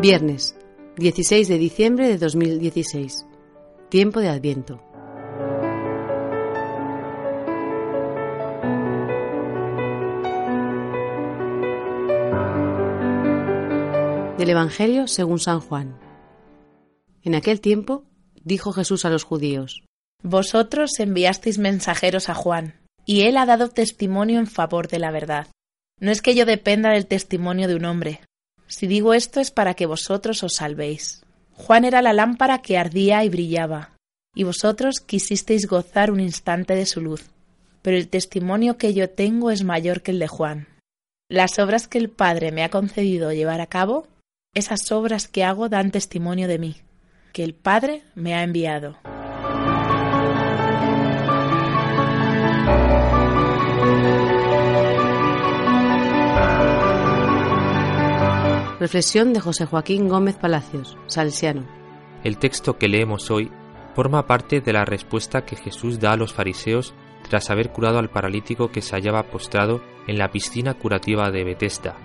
Viernes, 16 de diciembre de 2016. Tiempo de Adviento. Del Evangelio según San Juan. En aquel tiempo dijo Jesús a los judíos, Vosotros enviasteis mensajeros a Juan, y él ha dado testimonio en favor de la verdad. No es que yo dependa del testimonio de un hombre. Si digo esto es para que vosotros os salvéis. Juan era la lámpara que ardía y brillaba, y vosotros quisisteis gozar un instante de su luz. Pero el testimonio que yo tengo es mayor que el de Juan. Las obras que el Padre me ha concedido llevar a cabo esas obras que hago dan testimonio de mí, que el Padre me ha enviado. Reflexión de José Joaquín Gómez Palacios, salesiano. El texto que leemos hoy forma parte de la respuesta que Jesús da a los fariseos tras haber curado al paralítico que se hallaba postrado en la piscina curativa de Betesda,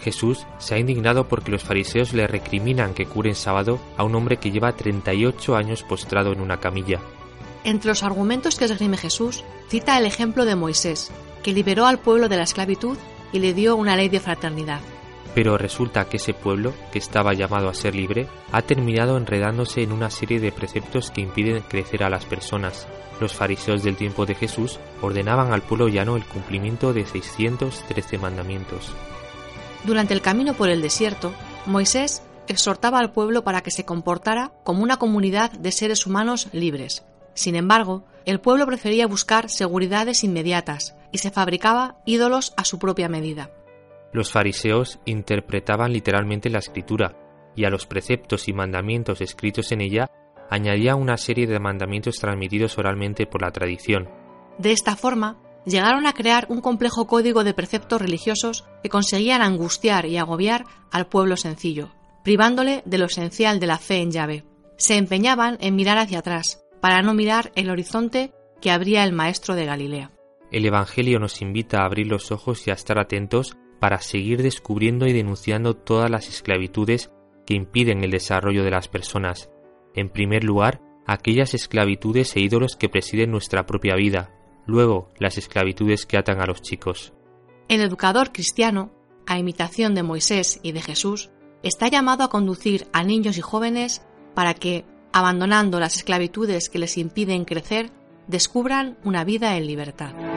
Jesús se ha indignado porque los fariseos le recriminan que cure en sábado a un hombre que lleva 38 años postrado en una camilla. Entre los argumentos que esgrime Jesús, cita el ejemplo de Moisés, que liberó al pueblo de la esclavitud y le dio una ley de fraternidad. Pero resulta que ese pueblo, que estaba llamado a ser libre, ha terminado enredándose en una serie de preceptos que impiden crecer a las personas. Los fariseos del tiempo de Jesús ordenaban al pueblo llano el cumplimiento de 613 mandamientos. Durante el camino por el desierto, Moisés exhortaba al pueblo para que se comportara como una comunidad de seres humanos libres. Sin embargo, el pueblo prefería buscar seguridades inmediatas y se fabricaba ídolos a su propia medida. Los fariseos interpretaban literalmente la escritura y a los preceptos y mandamientos escritos en ella añadía una serie de mandamientos transmitidos oralmente por la tradición. De esta forma, llegaron a crear un complejo código de preceptos religiosos que conseguían angustiar y agobiar al pueblo sencillo, privándole de lo esencial de la fe en llave. Se empeñaban en mirar hacia atrás, para no mirar el horizonte que abría el Maestro de Galilea. El Evangelio nos invita a abrir los ojos y a estar atentos para seguir descubriendo y denunciando todas las esclavitudes que impiden el desarrollo de las personas. En primer lugar, aquellas esclavitudes e ídolos que presiden nuestra propia vida, luego las esclavitudes que atan a los chicos. El educador cristiano, a imitación de Moisés y de Jesús, está llamado a conducir a niños y jóvenes para que, abandonando las esclavitudes que les impiden crecer, descubran una vida en libertad.